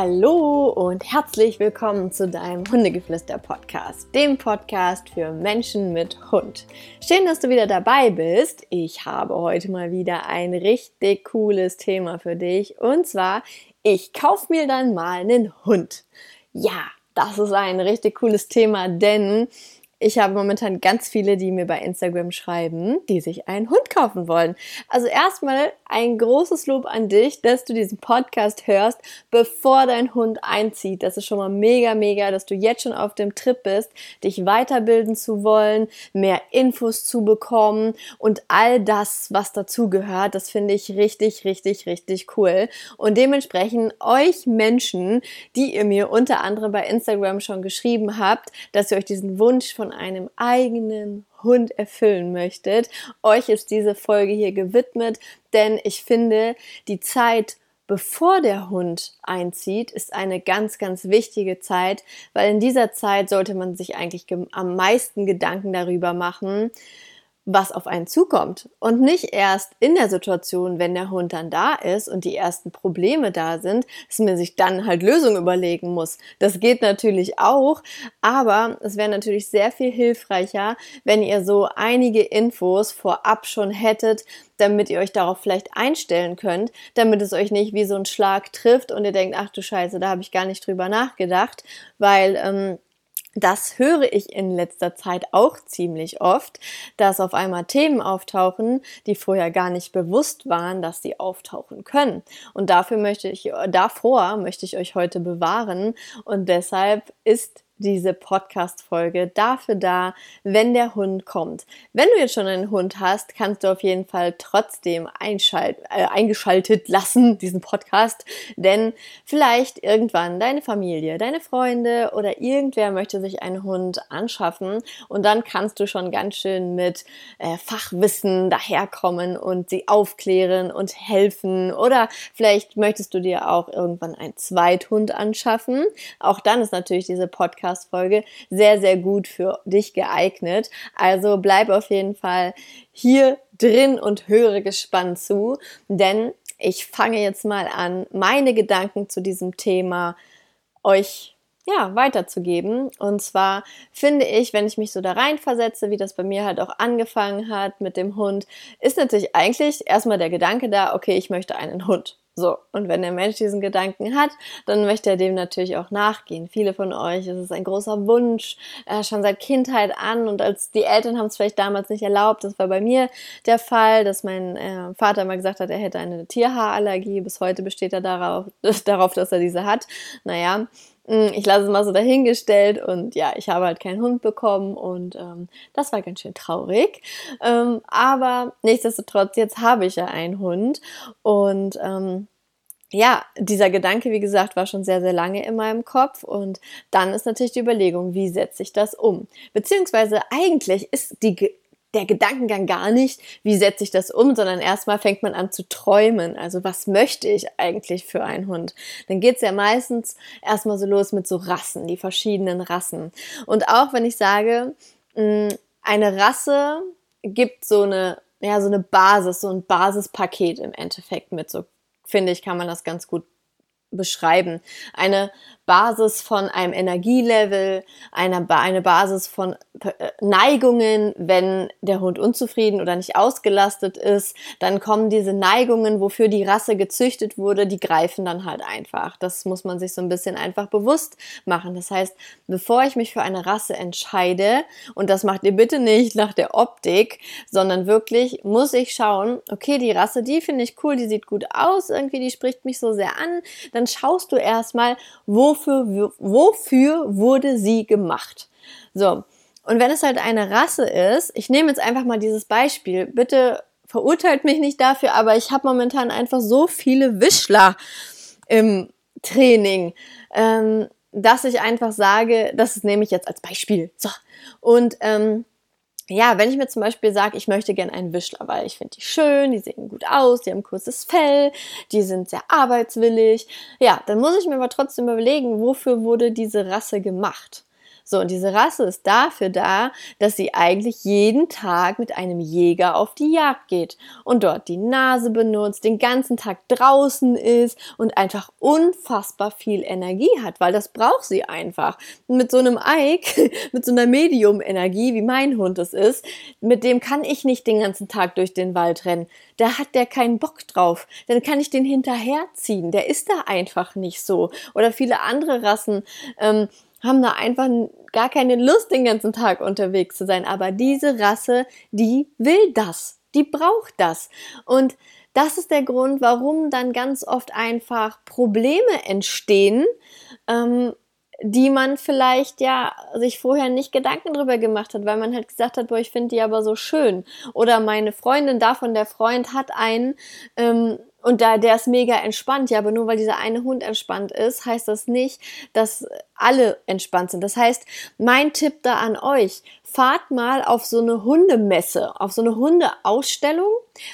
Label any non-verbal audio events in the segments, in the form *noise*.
Hallo und herzlich willkommen zu deinem Hundegeflüster-Podcast, dem Podcast für Menschen mit Hund. Schön, dass du wieder dabei bist. Ich habe heute mal wieder ein richtig cooles Thema für dich und zwar, ich kaufe mir dann mal einen Hund. Ja, das ist ein richtig cooles Thema, denn ich habe momentan ganz viele, die mir bei Instagram schreiben, die sich einen Hund kaufen wollen. Also erstmal ein großes Lob an dich, dass du diesen Podcast hörst, bevor dein Hund einzieht. Das ist schon mal mega, mega, dass du jetzt schon auf dem Trip bist, dich weiterbilden zu wollen, mehr Infos zu bekommen und all das, was dazugehört. Das finde ich richtig, richtig, richtig cool. Und dementsprechend euch Menschen, die ihr mir unter anderem bei Instagram schon geschrieben habt, dass ihr euch diesen Wunsch von einem eigenen Hund erfüllen möchtet. Euch ist diese Folge hier gewidmet, denn ich finde, die Zeit bevor der Hund einzieht, ist eine ganz, ganz wichtige Zeit, weil in dieser Zeit sollte man sich eigentlich am meisten Gedanken darüber machen, was auf einen zukommt. Und nicht erst in der Situation, wenn der Hund dann da ist und die ersten Probleme da sind, dass man sich dann halt Lösungen überlegen muss. Das geht natürlich auch, aber es wäre natürlich sehr viel hilfreicher, wenn ihr so einige Infos vorab schon hättet, damit ihr euch darauf vielleicht einstellen könnt, damit es euch nicht wie so ein Schlag trifft und ihr denkt, ach du Scheiße, da habe ich gar nicht drüber nachgedacht, weil ähm, das höre ich in letzter Zeit auch ziemlich oft, dass auf einmal Themen auftauchen, die vorher gar nicht bewusst waren, dass sie auftauchen können. Und dafür möchte ich, davor möchte ich euch heute bewahren. Und deshalb ist diese Podcast-Folge dafür da, wenn der Hund kommt. Wenn du jetzt schon einen Hund hast, kannst du auf jeden Fall trotzdem einschalt, äh, eingeschaltet lassen, *laughs* diesen Podcast, denn vielleicht irgendwann deine Familie, deine Freunde oder irgendwer möchte sich einen Hund anschaffen und dann kannst du schon ganz schön mit äh, Fachwissen daherkommen und sie aufklären und helfen oder vielleicht möchtest du dir auch irgendwann einen Zweithund anschaffen. Auch dann ist natürlich diese Podcast Podcast-Folge sehr, sehr gut für dich geeignet. Also bleib auf jeden Fall hier drin und höre gespannt zu, denn ich fange jetzt mal an, meine Gedanken zu diesem Thema euch ja, weiterzugeben. Und zwar finde ich, wenn ich mich so da reinversetze, wie das bei mir halt auch angefangen hat mit dem Hund, ist natürlich eigentlich erstmal der Gedanke da, okay, ich möchte einen Hund. So, und wenn der Mensch diesen Gedanken hat, dann möchte er dem natürlich auch nachgehen. Viele von euch, es ist ein großer Wunsch, äh, schon seit Kindheit an und als die Eltern haben es vielleicht damals nicht erlaubt, das war bei mir der Fall, dass mein äh, Vater mal gesagt hat, er hätte eine Tierhaarallergie. Bis heute besteht er darauf, *laughs* darauf dass er diese hat. Naja, ich lasse es mal so dahingestellt und ja, ich habe halt keinen Hund bekommen und ähm, das war ganz schön traurig. Ähm, aber nichtsdestotrotz, jetzt habe ich ja einen Hund und ähm, ja, dieser Gedanke, wie gesagt, war schon sehr, sehr lange in meinem Kopf und dann ist natürlich die Überlegung, wie setze ich das um? Beziehungsweise eigentlich ist die der Gedankengang gar nicht, wie setze ich das um, sondern erstmal fängt man an zu träumen. Also was möchte ich eigentlich für einen Hund? Dann geht's ja meistens erstmal so los mit so Rassen, die verschiedenen Rassen. Und auch wenn ich sage, mm, eine Rasse gibt so eine, ja, so eine Basis, so ein Basispaket im Endeffekt mit. So finde ich, kann man das ganz gut beschreiben. Eine Basis von einem Energielevel, eine, eine Basis von äh, Neigungen, wenn der Hund unzufrieden oder nicht ausgelastet ist, dann kommen diese Neigungen, wofür die Rasse gezüchtet wurde, die greifen dann halt einfach. Das muss man sich so ein bisschen einfach bewusst machen. Das heißt, bevor ich mich für eine Rasse entscheide, und das macht ihr bitte nicht nach der Optik, sondern wirklich muss ich schauen, okay, die Rasse, die finde ich cool, die sieht gut aus, irgendwie, die spricht mich so sehr an, dann schaust du erstmal, wo wofür, wofür wurde sie gemacht? So. Und wenn es halt eine Rasse ist, ich nehme jetzt einfach mal dieses Beispiel, bitte verurteilt mich nicht dafür, aber ich habe momentan einfach so viele Wischler im Training, ähm, dass ich einfach sage, das nehme ich jetzt als Beispiel. So. Und ähm, ja, wenn ich mir zum Beispiel sage, ich möchte gerne einen Wischler, weil ich finde die schön, die sehen gut aus, die haben kurzes Fell, die sind sehr arbeitswillig, ja, dann muss ich mir aber trotzdem überlegen, wofür wurde diese Rasse gemacht. So, und diese Rasse ist dafür da, dass sie eigentlich jeden Tag mit einem Jäger auf die Jagd geht und dort die Nase benutzt, den ganzen Tag draußen ist und einfach unfassbar viel Energie hat, weil das braucht sie einfach. mit so einem Ike, *laughs* mit so einer Medium-Energie, wie mein Hund es ist, mit dem kann ich nicht den ganzen Tag durch den Wald rennen. Da hat der keinen Bock drauf. Dann kann ich den hinterherziehen. Der ist da einfach nicht so. Oder viele andere Rassen. Ähm, haben da einfach gar keine Lust, den ganzen Tag unterwegs zu sein. Aber diese Rasse, die will das. Die braucht das. Und das ist der Grund, warum dann ganz oft einfach Probleme entstehen, ähm, die man vielleicht ja sich vorher nicht Gedanken drüber gemacht hat, weil man halt gesagt hat, boah, ich finde die aber so schön. Oder meine Freundin davon, der Freund hat einen, ähm, und da der ist mega entspannt, ja, aber nur weil dieser eine Hund entspannt ist, heißt das nicht, dass alle entspannt sind. Das heißt, mein Tipp da an euch, fahrt mal auf so eine Hundemesse, auf so eine Hundeausstellung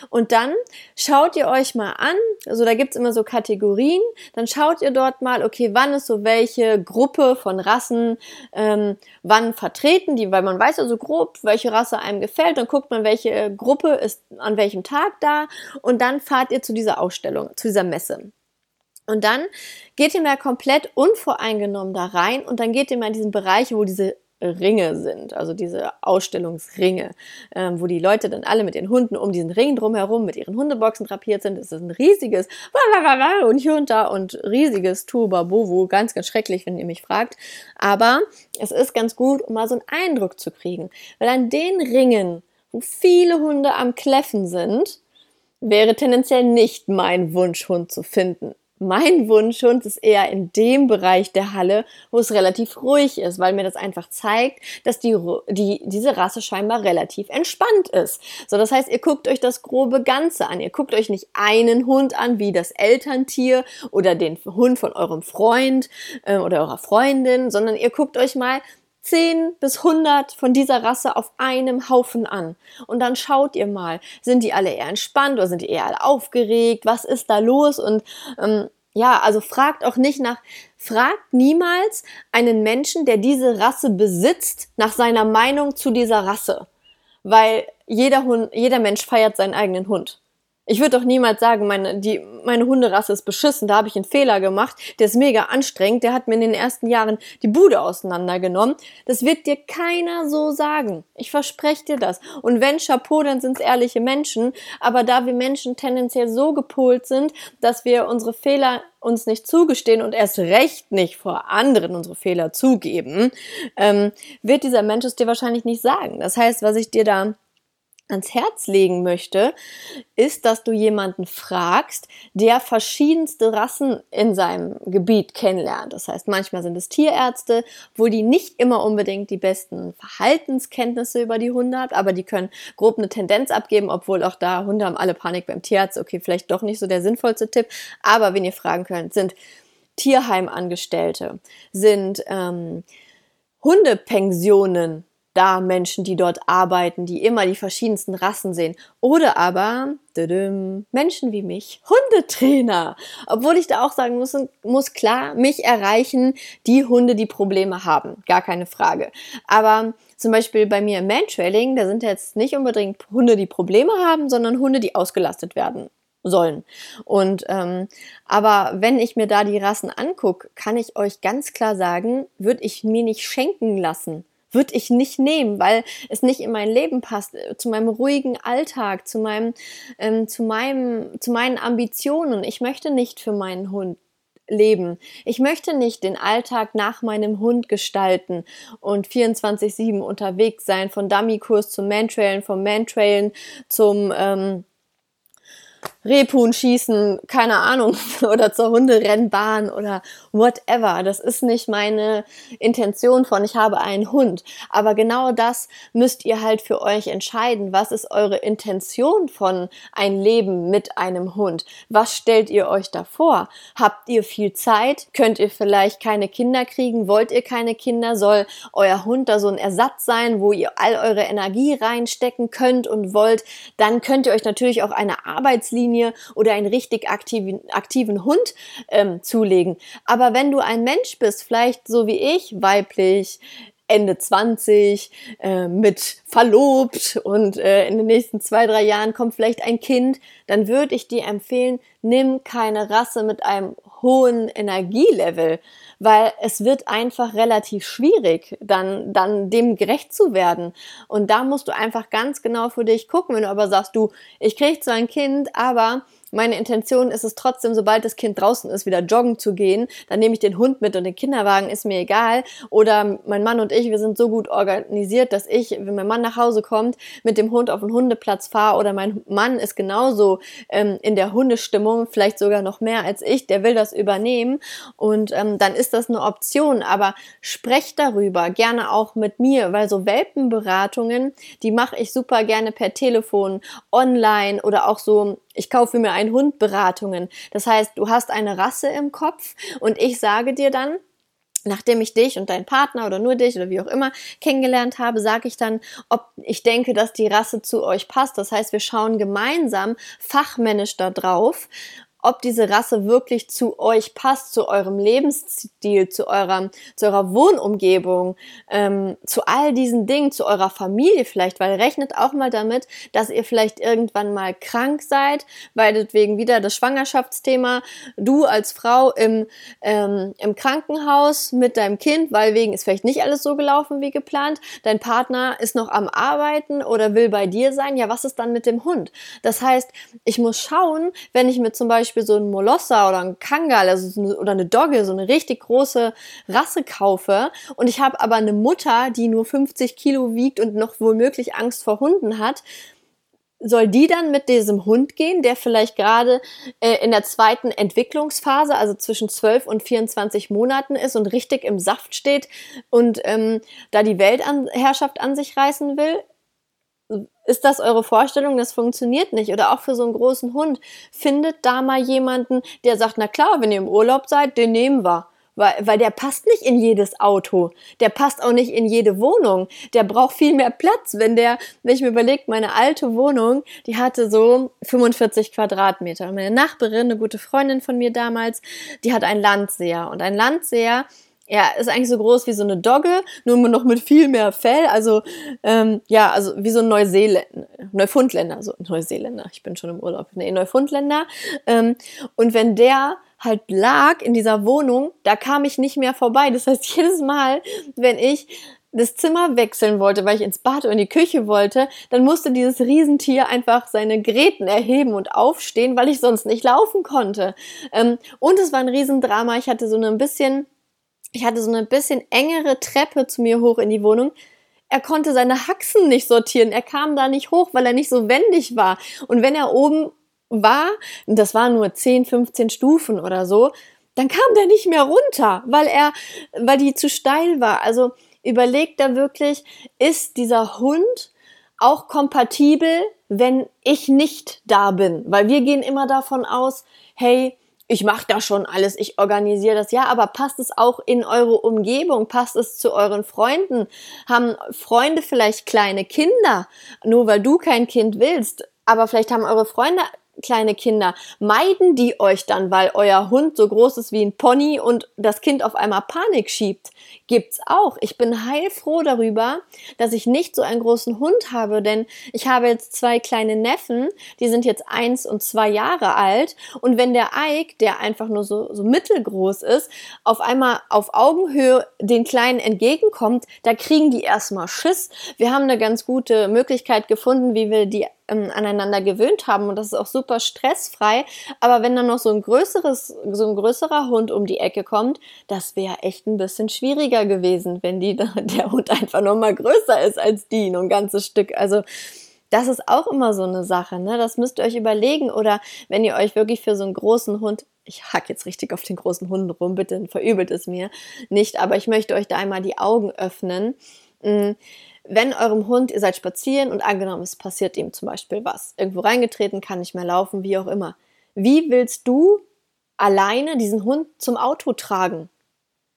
und dann schaut ihr euch mal an, also da gibt's immer so Kategorien, dann schaut ihr dort mal, okay, wann ist so welche Gruppe von Rassen, ähm, wann vertreten die, weil man weiß ja so grob, welche Rasse einem gefällt, dann guckt man, welche Gruppe ist an welchem Tag da. Und dann fahrt ihr zu dieser Ausstellung, zu dieser Messe. Und dann geht ihr mal komplett unvoreingenommen da rein und dann geht ihr mal in diesen Bereich, wo diese Ringe sind, also diese Ausstellungsringe, ähm, wo die Leute dann alle mit den Hunden um diesen Ring drumherum mit ihren Hundeboxen drapiert sind. Es ist ein riesiges und hier und da und riesiges Turbabovo, ganz, ganz schrecklich, wenn ihr mich fragt. Aber es ist ganz gut, um mal so einen Eindruck zu kriegen, weil an den Ringen, wo viele Hunde am Kläffen sind, wäre tendenziell nicht mein Wunschhund zu finden mein Wunschhund ist eher in dem Bereich der Halle, wo es relativ ruhig ist, weil mir das einfach zeigt, dass die, die, diese Rasse scheinbar relativ entspannt ist. So, das heißt, ihr guckt euch das grobe Ganze an. Ihr guckt euch nicht einen Hund an, wie das Elterntier oder den Hund von eurem Freund äh, oder eurer Freundin, sondern ihr guckt euch mal 10 bis 100 von dieser Rasse auf einem Haufen an. Und dann schaut ihr mal, sind die alle eher entspannt oder sind die eher alle aufgeregt? Was ist da los? Und ähm, ja, also fragt auch nicht nach, fragt niemals einen Menschen, der diese Rasse besitzt, nach seiner Meinung zu dieser Rasse. Weil jeder Hund, jeder Mensch feiert seinen eigenen Hund. Ich würde doch niemals sagen, meine, die, meine Hunderasse ist beschissen, da habe ich einen Fehler gemacht, der ist mega anstrengend, der hat mir in den ersten Jahren die Bude auseinandergenommen. Das wird dir keiner so sagen. Ich verspreche dir das. Und wenn Chapeau, dann sind es ehrliche Menschen. Aber da wir Menschen tendenziell so gepolt sind, dass wir unsere Fehler uns nicht zugestehen und erst recht nicht vor anderen unsere Fehler zugeben, ähm, wird dieser Mensch es dir wahrscheinlich nicht sagen. Das heißt, was ich dir da ans Herz legen möchte, ist, dass du jemanden fragst, der verschiedenste Rassen in seinem Gebiet kennenlernt. Das heißt, manchmal sind es Tierärzte, wo die nicht immer unbedingt die besten Verhaltenskenntnisse über die Hunde haben, aber die können grob eine Tendenz abgeben, obwohl auch da Hunde haben alle Panik beim Tierarzt. Okay, vielleicht doch nicht so der sinnvollste Tipp, aber wenn ihr fragen könnt, sind Tierheimangestellte, sind ähm, Hundepensionen da Menschen, die dort arbeiten, die immer die verschiedensten Rassen sehen. Oder aber düdüm, Menschen wie mich, Hundetrainer. Obwohl ich da auch sagen muss, muss klar, mich erreichen die Hunde, die Probleme haben. Gar keine Frage. Aber zum Beispiel bei mir im Mantrailing, da sind jetzt nicht unbedingt Hunde, die Probleme haben, sondern Hunde, die ausgelastet werden sollen. Und ähm, aber wenn ich mir da die Rassen angucke, kann ich euch ganz klar sagen, würde ich mir nicht schenken lassen würde ich nicht nehmen, weil es nicht in mein Leben passt, äh, zu meinem ruhigen Alltag, zu meinem, ähm, zu meinem, zu meinen Ambitionen. Ich möchte nicht für meinen Hund leben. Ich möchte nicht den Alltag nach meinem Hund gestalten und 24-7 unterwegs sein, von Dummykurs zum Mantrailen, vom Mantrailen zum ähm, Rebhuhn schießen, keine Ahnung, *laughs* oder zur Hunderennbahn oder whatever. Das ist nicht meine Intention von, ich habe einen Hund. Aber genau das müsst ihr halt für euch entscheiden. Was ist eure Intention von ein Leben mit einem Hund? Was stellt ihr euch da vor? Habt ihr viel Zeit? Könnt ihr vielleicht keine Kinder kriegen? Wollt ihr keine Kinder? Soll euer Hund da so ein Ersatz sein, wo ihr all eure Energie reinstecken könnt und wollt? Dann könnt ihr euch natürlich auch eine Arbeitslinie Linie oder einen richtig aktiven, aktiven Hund ähm, zulegen. Aber wenn du ein Mensch bist, vielleicht so wie ich, weiblich, Ende 20, äh, mit verlobt und äh, in den nächsten zwei, drei Jahren kommt vielleicht ein Kind, dann würde ich dir empfehlen, nimm keine Rasse mit einem hohen Energielevel, weil es wird einfach relativ schwierig, dann, dann dem gerecht zu werden. Und da musst du einfach ganz genau für dich gucken, wenn du aber sagst, du, ich krieg zwar ein Kind, aber meine Intention ist es trotzdem, sobald das Kind draußen ist, wieder joggen zu gehen. Dann nehme ich den Hund mit und den Kinderwagen ist mir egal. Oder mein Mann und ich, wir sind so gut organisiert, dass ich, wenn mein Mann nach Hause kommt, mit dem Hund auf den Hundeplatz fahre. Oder mein Mann ist genauso ähm, in der Hundestimmung, vielleicht sogar noch mehr als ich. Der will das übernehmen. Und ähm, dann ist das eine Option. Aber sprecht darüber, gerne auch mit mir, weil so Welpenberatungen, die mache ich super gerne per Telefon, online oder auch so ich kaufe mir einen Hund Beratungen. Das heißt, du hast eine Rasse im Kopf und ich sage dir dann, nachdem ich dich und deinen Partner oder nur dich oder wie auch immer kennengelernt habe, sage ich dann, ob ich denke, dass die Rasse zu euch passt. Das heißt, wir schauen gemeinsam fachmännisch da drauf ob diese Rasse wirklich zu euch passt, zu eurem Lebensstil, zu eurer, zu eurer Wohnumgebung, ähm, zu all diesen Dingen, zu eurer Familie vielleicht, weil rechnet auch mal damit, dass ihr vielleicht irgendwann mal krank seid, weil deswegen wieder das Schwangerschaftsthema, du als Frau im, ähm, im Krankenhaus mit deinem Kind, weil wegen ist vielleicht nicht alles so gelaufen wie geplant, dein Partner ist noch am Arbeiten oder will bei dir sein, ja, was ist dann mit dem Hund? Das heißt, ich muss schauen, wenn ich mir zum Beispiel Beispiel so ein Molosser oder ein Kangal also so eine, oder eine Dogge, so eine richtig große Rasse kaufe und ich habe aber eine Mutter, die nur 50 Kilo wiegt und noch womöglich Angst vor Hunden hat, soll die dann mit diesem Hund gehen, der vielleicht gerade äh, in der zweiten Entwicklungsphase, also zwischen 12 und 24 Monaten ist und richtig im Saft steht und ähm, da die Weltherrschaft an sich reißen will? Ist das eure Vorstellung? Das funktioniert nicht. Oder auch für so einen großen Hund. Findet da mal jemanden, der sagt, na klar, wenn ihr im Urlaub seid, den nehmen wir. Weil, weil der passt nicht in jedes Auto. Der passt auch nicht in jede Wohnung. Der braucht viel mehr Platz. Wenn der, wenn ich mir überlege, meine alte Wohnung, die hatte so 45 Quadratmeter. Meine Nachbarin, eine gute Freundin von mir damals, die hat einen Landseher. Und ein Landseher, ja, ist eigentlich so groß wie so eine Dogge, nur noch mit viel mehr Fell. Also, ähm, ja, also wie so ein Neuseeländer, Neufundländer, so Neuseeländer, ich bin schon im Urlaub, nee, Neufundländer. Ähm, und wenn der halt lag in dieser Wohnung, da kam ich nicht mehr vorbei. Das heißt, *laughs* jedes Mal, wenn ich das Zimmer wechseln wollte, weil ich ins Bad oder in die Küche wollte, dann musste dieses Riesentier einfach seine Gräten erheben und aufstehen, weil ich sonst nicht laufen konnte. Ähm, und es war ein Riesendrama. Ich hatte so ein bisschen ich hatte so eine bisschen engere Treppe zu mir hoch in die Wohnung. Er konnte seine Haxen nicht sortieren. Er kam da nicht hoch, weil er nicht so wendig war. Und wenn er oben war, das waren nur 10, 15 Stufen oder so, dann kam der nicht mehr runter, weil er, weil die zu steil war. Also überlegt da wirklich, ist dieser Hund auch kompatibel, wenn ich nicht da bin? Weil wir gehen immer davon aus, hey, ich mache da schon alles, ich organisiere das. Ja, aber passt es auch in eure Umgebung? Passt es zu euren Freunden? Haben Freunde vielleicht kleine Kinder? Nur weil du kein Kind willst, aber vielleicht haben eure Freunde kleine Kinder, meiden die euch dann, weil euer Hund so groß ist wie ein Pony und das Kind auf einmal Panik schiebt? Gibt's auch. Ich bin heilfroh darüber, dass ich nicht so einen großen Hund habe, denn ich habe jetzt zwei kleine Neffen, die sind jetzt eins und zwei Jahre alt und wenn der Ike, der einfach nur so, so mittelgroß ist, auf einmal auf Augenhöhe den Kleinen entgegenkommt, da kriegen die erstmal Schiss. Wir haben eine ganz gute Möglichkeit gefunden, wie wir die ähm, aneinander gewöhnt haben und das ist auch super stressfrei. Aber wenn dann noch so ein größeres, so ein größerer Hund um die Ecke kommt, das wäre echt ein bisschen schwieriger gewesen, wenn die, *laughs* der Hund einfach noch mal größer ist als die, nur ein ganzes Stück. Also, das ist auch immer so eine Sache, ne? Das müsst ihr euch überlegen. Oder wenn ihr euch wirklich für so einen großen Hund, ich hack jetzt richtig auf den großen Hunden rum, bitte verübelt es mir nicht, aber ich möchte euch da einmal die Augen öffnen. Wenn eurem Hund, ihr seid spazieren und angenommen, es passiert ihm zum Beispiel was, irgendwo reingetreten, kann nicht mehr laufen, wie auch immer. Wie willst du alleine diesen Hund zum Auto tragen?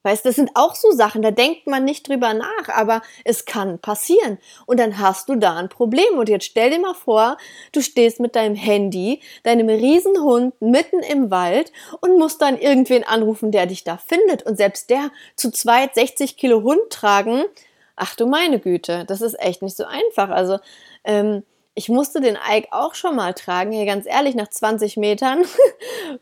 Weißt, das sind auch so Sachen, da denkt man nicht drüber nach, aber es kann passieren. Und dann hast du da ein Problem. Und jetzt stell dir mal vor, du stehst mit deinem Handy, deinem Riesenhund mitten im Wald und musst dann irgendwen anrufen, der dich da findet. Und selbst der zu zweit 60 Kilo Hund tragen, ach du meine Güte, das ist echt nicht so einfach. Also ähm, ich musste den Ike auch schon mal tragen. Hier ganz ehrlich, nach 20 Metern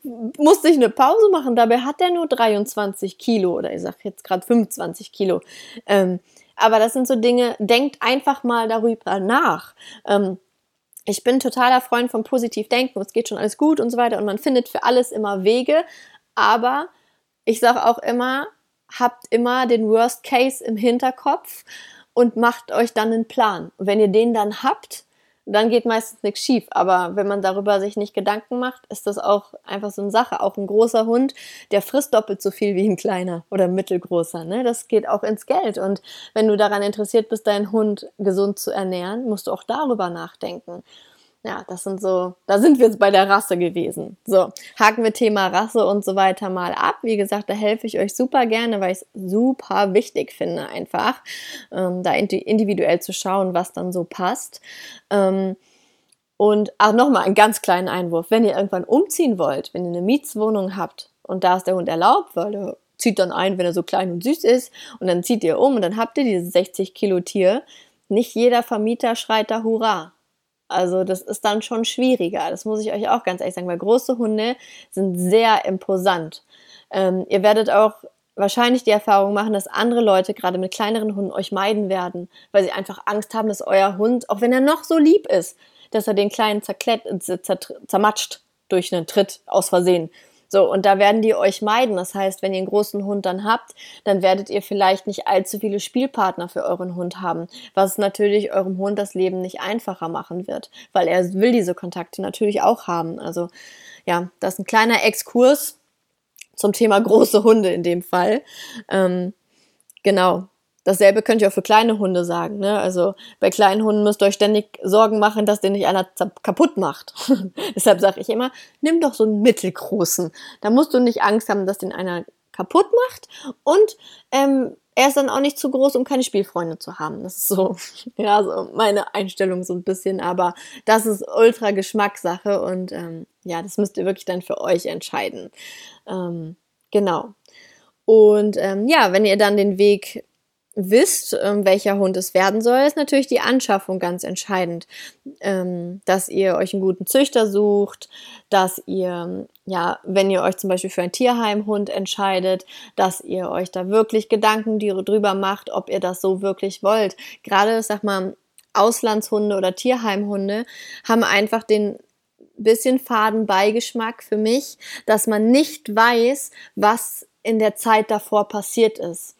*laughs* musste ich eine Pause machen. Dabei hat er nur 23 Kilo oder ich sage jetzt gerade 25 Kilo. Ähm, aber das sind so Dinge, denkt einfach mal darüber nach. Ähm, ich bin totaler Freund vom Positivdenken. Es geht schon alles gut und so weiter und man findet für alles immer Wege. Aber ich sage auch immer, habt immer den Worst Case im Hinterkopf und macht euch dann einen Plan. Und wenn ihr den dann habt, dann geht meistens nichts schief. Aber wenn man darüber sich nicht Gedanken macht, ist das auch einfach so eine Sache. Auch ein großer Hund, der frisst doppelt so viel wie ein kleiner oder mittelgroßer. Ne? Das geht auch ins Geld. Und wenn du daran interessiert bist, deinen Hund gesund zu ernähren, musst du auch darüber nachdenken ja, das sind so, da sind wir jetzt bei der Rasse gewesen. So, haken wir Thema Rasse und so weiter mal ab. Wie gesagt, da helfe ich euch super gerne, weil ich es super wichtig finde, einfach ähm, da individuell zu schauen, was dann so passt. Ähm, und auch nochmal einen ganz kleinen Einwurf. Wenn ihr irgendwann umziehen wollt, wenn ihr eine Mietswohnung habt und da ist der Hund erlaubt, weil er zieht dann ein, wenn er so klein und süß ist und dann zieht ihr um und dann habt ihr dieses 60 Kilo Tier. Nicht jeder Vermieter schreit da Hurra. Also das ist dann schon schwieriger. Das muss ich euch auch ganz ehrlich sagen, weil große Hunde sind sehr imposant. Ähm, ihr werdet auch wahrscheinlich die Erfahrung machen, dass andere Leute gerade mit kleineren Hunden euch meiden werden, weil sie einfach Angst haben, dass euer Hund, auch wenn er noch so lieb ist, dass er den kleinen zermatscht durch einen Tritt aus Versehen. So, und da werden die euch meiden. Das heißt, wenn ihr einen großen Hund dann habt, dann werdet ihr vielleicht nicht allzu viele Spielpartner für euren Hund haben, was natürlich eurem Hund das Leben nicht einfacher machen wird, weil er will diese Kontakte natürlich auch haben. Also, ja, das ist ein kleiner Exkurs zum Thema große Hunde in dem Fall. Ähm, genau. Dasselbe könnt ihr auch für kleine Hunde sagen. Ne? Also bei kleinen Hunden müsst ihr euch ständig Sorgen machen, dass den nicht einer kaputt macht. *laughs* Deshalb sage ich immer, nimm doch so einen mittelgroßen. Da musst du nicht Angst haben, dass den einer kaputt macht. Und ähm, er ist dann auch nicht zu groß, um keine Spielfreunde zu haben. Das ist so, *laughs* ja, so meine Einstellung so ein bisschen. Aber das ist ultra Geschmackssache und ähm, ja, das müsst ihr wirklich dann für euch entscheiden. Ähm, genau. Und ähm, ja, wenn ihr dann den Weg wisst, ähm, welcher Hund es werden soll, ist natürlich die Anschaffung ganz entscheidend. Ähm, dass ihr euch einen guten Züchter sucht, dass ihr, ja, wenn ihr euch zum Beispiel für einen Tierheimhund entscheidet, dass ihr euch da wirklich Gedanken drüber macht, ob ihr das so wirklich wollt. Gerade, sag mal, Auslandshunde oder Tierheimhunde haben einfach den bisschen faden Beigeschmack für mich, dass man nicht weiß, was in der Zeit davor passiert ist.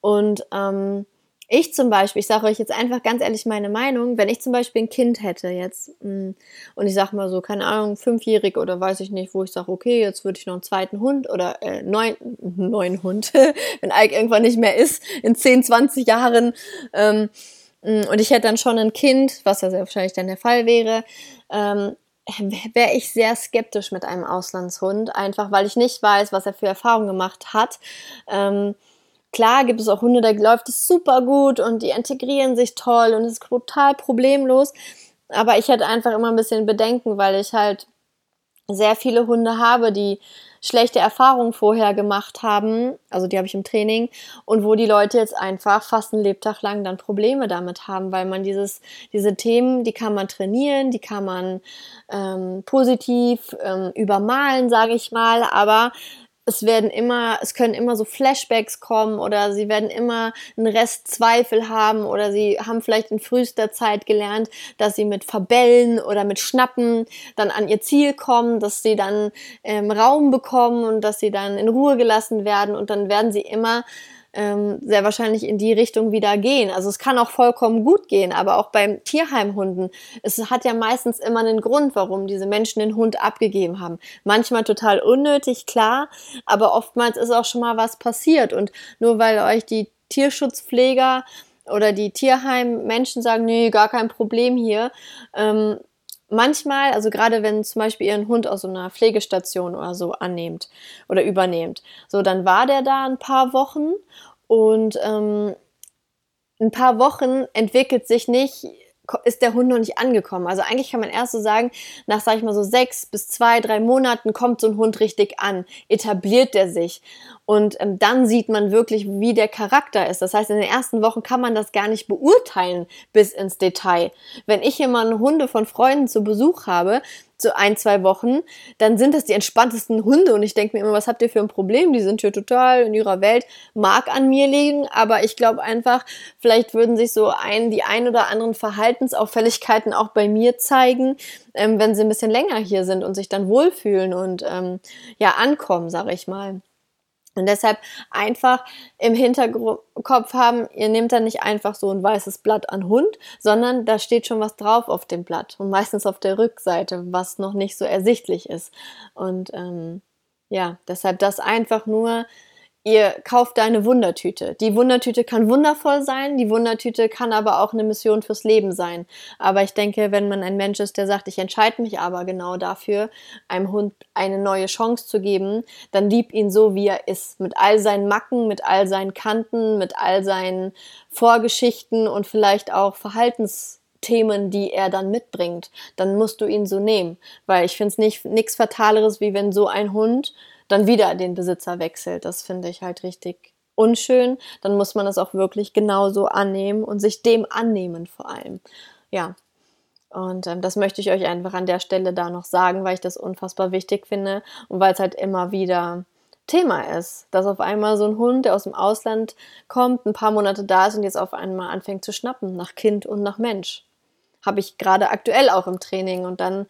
Und ähm, ich zum Beispiel, ich sage euch jetzt einfach ganz ehrlich meine Meinung, wenn ich zum Beispiel ein Kind hätte jetzt mm, und ich sage mal so, keine Ahnung, fünfjährig oder weiß ich nicht, wo ich sage, okay, jetzt würde ich noch einen zweiten Hund oder äh, neun, *laughs* neuen Hund, *laughs* wenn Ike irgendwann nicht mehr ist, in 10, 20 Jahren ähm, mm, und ich hätte dann schon ein Kind, was ja sehr wahrscheinlich dann der Fall wäre, ähm, wäre ich sehr skeptisch mit einem Auslandshund, einfach weil ich nicht weiß, was er für Erfahrungen gemacht hat. Ähm, Klar gibt es auch Hunde, da läuft es super gut und die integrieren sich toll und es ist total problemlos. Aber ich hätte einfach immer ein bisschen Bedenken, weil ich halt sehr viele Hunde habe, die schlechte Erfahrungen vorher gemacht haben, also die habe ich im Training, und wo die Leute jetzt einfach fast einen Lebtag lang dann Probleme damit haben, weil man dieses, diese Themen, die kann man trainieren, die kann man ähm, positiv ähm, übermalen, sage ich mal, aber es werden immer, es können immer so Flashbacks kommen oder sie werden immer einen Rest Zweifel haben oder sie haben vielleicht in frühester Zeit gelernt, dass sie mit Verbellen oder mit Schnappen dann an ihr Ziel kommen, dass sie dann ähm, Raum bekommen und dass sie dann in Ruhe gelassen werden und dann werden sie immer ähm, sehr wahrscheinlich in die Richtung wieder gehen. Also es kann auch vollkommen gut gehen, aber auch beim Tierheimhunden, es hat ja meistens immer einen Grund, warum diese Menschen den Hund abgegeben haben. Manchmal total unnötig, klar, aber oftmals ist auch schon mal was passiert und nur weil euch die Tierschutzpfleger oder die Tierheimmenschen sagen, nee, gar kein Problem hier, ähm, manchmal, also gerade wenn zum Beispiel ihr einen Hund aus so einer Pflegestation oder so annehmt oder übernehmt, so dann war der da ein paar Wochen und ähm, ein paar Wochen entwickelt sich nicht ist der Hund noch nicht angekommen. Also eigentlich kann man erst so sagen, nach, sag ich mal, so sechs bis zwei, drei Monaten kommt so ein Hund richtig an, etabliert der sich. Und ähm, dann sieht man wirklich, wie der Charakter ist. Das heißt, in den ersten Wochen kann man das gar nicht beurteilen bis ins Detail. Wenn ich immer Hunde von Freunden zu Besuch habe, so ein, zwei Wochen, dann sind das die entspanntesten Hunde und ich denke mir immer, was habt ihr für ein Problem? Die sind hier total in ihrer Welt, mag an mir liegen, aber ich glaube einfach, vielleicht würden sich so ein, die ein oder anderen Verhaltensauffälligkeiten auch bei mir zeigen, ähm, wenn sie ein bisschen länger hier sind und sich dann wohlfühlen und ähm, ja ankommen, sage ich mal. Und deshalb einfach im Hinterkopf haben, ihr nehmt dann nicht einfach so ein weißes Blatt an Hund, sondern da steht schon was drauf auf dem Blatt und meistens auf der Rückseite, was noch nicht so ersichtlich ist. Und ähm, ja, deshalb das einfach nur ihr kauft deine Wundertüte. Die Wundertüte kann wundervoll sein, die Wundertüte kann aber auch eine Mission fürs Leben sein. Aber ich denke, wenn man ein Mensch ist, der sagt, ich entscheide mich aber genau dafür, einem Hund eine neue Chance zu geben, dann lieb ihn so, wie er ist. Mit all seinen Macken, mit all seinen Kanten, mit all seinen Vorgeschichten und vielleicht auch Verhaltens Themen, die er dann mitbringt, dann musst du ihn so nehmen. Weil ich finde es nicht nichts Fataleres, wie wenn so ein Hund dann wieder den Besitzer wechselt. Das finde ich halt richtig unschön. Dann muss man das auch wirklich genauso annehmen und sich dem annehmen vor allem. Ja. Und ähm, das möchte ich euch einfach an der Stelle da noch sagen, weil ich das unfassbar wichtig finde und weil es halt immer wieder Thema ist, dass auf einmal so ein Hund, der aus dem Ausland kommt, ein paar Monate da ist und jetzt auf einmal anfängt zu schnappen nach Kind und nach Mensch. Habe ich gerade aktuell auch im Training und dann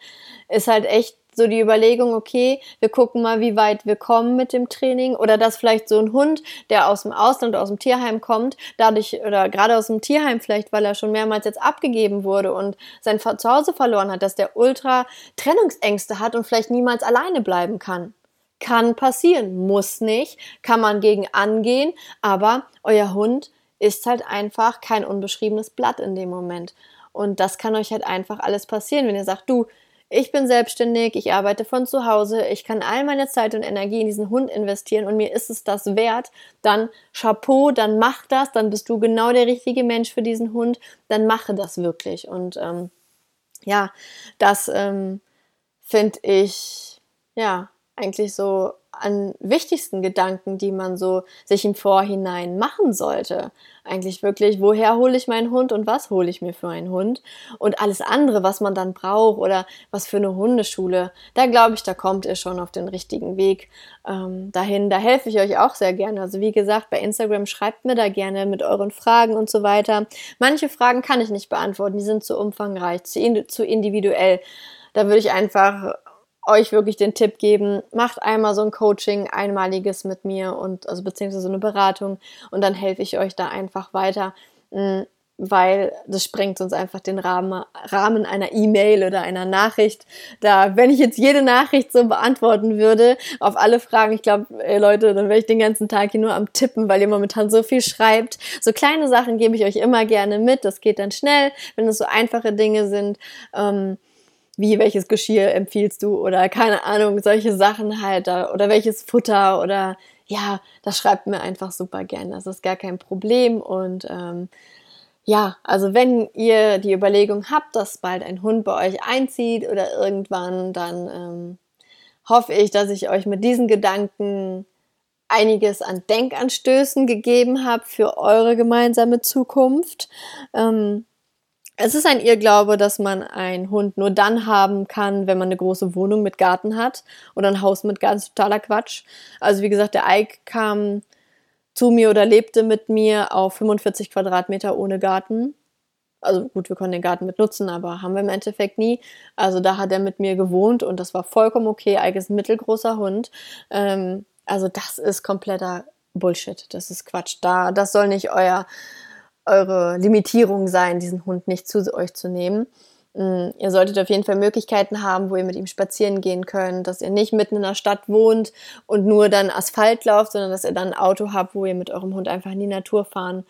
ist halt echt so die Überlegung, okay, wir gucken mal, wie weit wir kommen mit dem Training oder dass vielleicht so ein Hund, der aus dem Ausland, aus dem Tierheim kommt, dadurch oder gerade aus dem Tierheim vielleicht, weil er schon mehrmals jetzt abgegeben wurde und sein Zuhause verloren hat, dass der ultra Trennungsängste hat und vielleicht niemals alleine bleiben kann. Kann passieren, muss nicht, kann man gegen angehen, aber euer Hund ist halt einfach kein unbeschriebenes Blatt in dem Moment. Und das kann euch halt einfach alles passieren, wenn ihr sagt, du, ich bin selbstständig, ich arbeite von zu Hause, ich kann all meine Zeit und Energie in diesen Hund investieren und mir ist es das wert, dann Chapeau, dann mach das, dann bist du genau der richtige Mensch für diesen Hund, dann mache das wirklich. Und ähm, ja, das ähm, finde ich ja eigentlich so an wichtigsten Gedanken, die man so sich im Vorhinein machen sollte. Eigentlich wirklich, woher hole ich meinen Hund und was hole ich mir für einen Hund? Und alles andere, was man dann braucht oder was für eine Hundeschule, da glaube ich, da kommt ihr schon auf den richtigen Weg ähm, dahin. Da helfe ich euch auch sehr gerne. Also wie gesagt, bei Instagram schreibt mir da gerne mit euren Fragen und so weiter. Manche Fragen kann ich nicht beantworten, die sind zu umfangreich, zu, zu individuell. Da würde ich einfach euch wirklich den Tipp geben, macht einmal so ein Coaching, einmaliges mit mir und also beziehungsweise so eine Beratung und dann helfe ich euch da einfach weiter, mm, weil das sprengt uns einfach den Rahmen, Rahmen einer E-Mail oder einer Nachricht. Da, wenn ich jetzt jede Nachricht so beantworten würde, auf alle Fragen, ich glaube, Leute, dann wäre ich den ganzen Tag hier nur am Tippen, weil ihr momentan so viel schreibt. So kleine Sachen gebe ich euch immer gerne mit. Das geht dann schnell, wenn es so einfache Dinge sind. Ähm, wie welches Geschirr empfiehlst du oder keine Ahnung, solche Sachen halt oder welches Futter oder ja, das schreibt mir einfach super gern. Das ist gar kein Problem und ähm, ja, also wenn ihr die Überlegung habt, dass bald ein Hund bei euch einzieht oder irgendwann, dann ähm, hoffe ich, dass ich euch mit diesen Gedanken einiges an Denkanstößen gegeben habe für eure gemeinsame Zukunft. Ähm, es ist ein Irrglaube, dass man einen Hund nur dann haben kann, wenn man eine große Wohnung mit Garten hat oder ein Haus mit Garten. Totaler Quatsch. Also wie gesagt, der Ike kam zu mir oder lebte mit mir auf 45 Quadratmeter ohne Garten. Also gut, wir konnten den Garten mit nutzen, aber haben wir im Endeffekt nie. Also da hat er mit mir gewohnt und das war vollkommen okay. Ike ist ein mittelgroßer Hund. Ähm, also das ist kompletter Bullshit. Das ist Quatsch. Da, das soll nicht euer eure Limitierung sein, diesen Hund nicht zu euch zu nehmen. Mm, ihr solltet auf jeden Fall Möglichkeiten haben, wo ihr mit ihm spazieren gehen könnt, dass ihr nicht mitten in der Stadt wohnt und nur dann Asphalt lauft, sondern dass ihr dann ein Auto habt, wo ihr mit eurem Hund einfach in die Natur fahren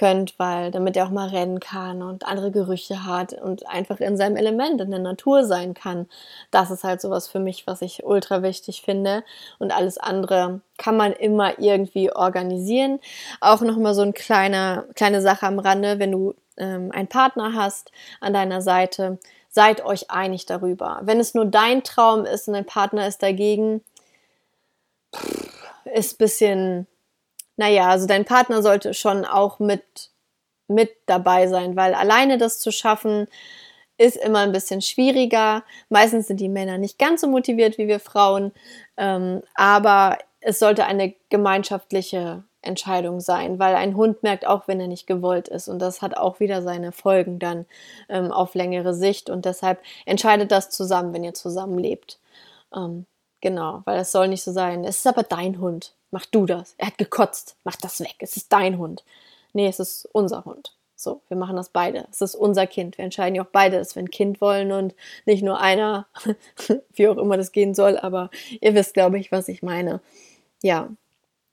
könnt, weil damit er auch mal rennen kann und andere Gerüche hat und einfach in seinem Element in der Natur sein kann. Das ist halt sowas für mich, was ich ultra wichtig finde und alles andere kann man immer irgendwie organisieren. Auch noch mal so eine kleine kleine Sache am Rande, wenn du ähm, einen Partner hast an deiner Seite, seid euch einig darüber. Wenn es nur dein Traum ist und dein Partner ist dagegen, ist ein bisschen, naja, also dein Partner sollte schon auch mit, mit dabei sein, weil alleine das zu schaffen, ist immer ein bisschen schwieriger. Meistens sind die Männer nicht ganz so motiviert wie wir Frauen, ähm, aber es sollte eine gemeinschaftliche Entscheidung sein, weil ein Hund merkt auch, wenn er nicht gewollt ist und das hat auch wieder seine Folgen dann ähm, auf längere Sicht und deshalb entscheidet das zusammen, wenn ihr zusammen lebt. Ähm, genau, weil es soll nicht so sein, es ist aber dein Hund, mach du das. Er hat gekotzt, mach das weg, es ist dein Hund. Nee, es ist unser Hund. So, wir machen das beide. Es ist unser Kind. Wir entscheiden ja auch beide, dass wir ein Kind wollen und nicht nur einer, *laughs* wie auch immer das gehen soll, aber ihr wisst, glaube ich, was ich meine. Ja,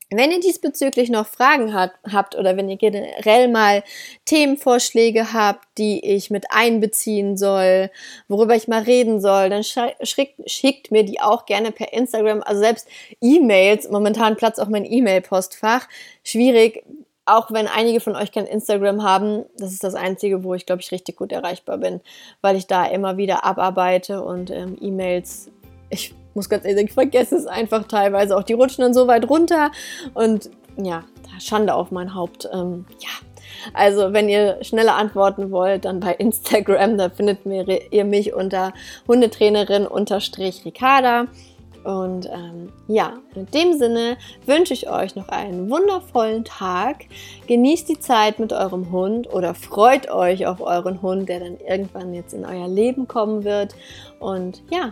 wenn ihr diesbezüglich noch Fragen hat, habt oder wenn ihr generell mal Themenvorschläge habt, die ich mit einbeziehen soll, worüber ich mal reden soll, dann schickt, schickt mir die auch gerne per Instagram. Also selbst E-Mails, momentan platzt auch mein E-Mail-Postfach. Schwierig, auch wenn einige von euch kein Instagram haben, das ist das Einzige, wo ich, glaube ich, richtig gut erreichbar bin, weil ich da immer wieder abarbeite und ähm, E-Mails, ich muss ganz ehrlich sagen, ich vergesse es einfach teilweise. Auch die rutschen dann so weit runter und ja, Schande auf mein Haupt. Ähm, ja, also wenn ihr schneller antworten wollt, dann bei Instagram, da findet ihr mich unter Hundetrainerin-Ricarda. Und ähm, ja, in dem Sinne wünsche ich euch noch einen wundervollen Tag. Genießt die Zeit mit eurem Hund oder freut euch auf euren Hund, der dann irgendwann jetzt in euer Leben kommen wird. Und ja,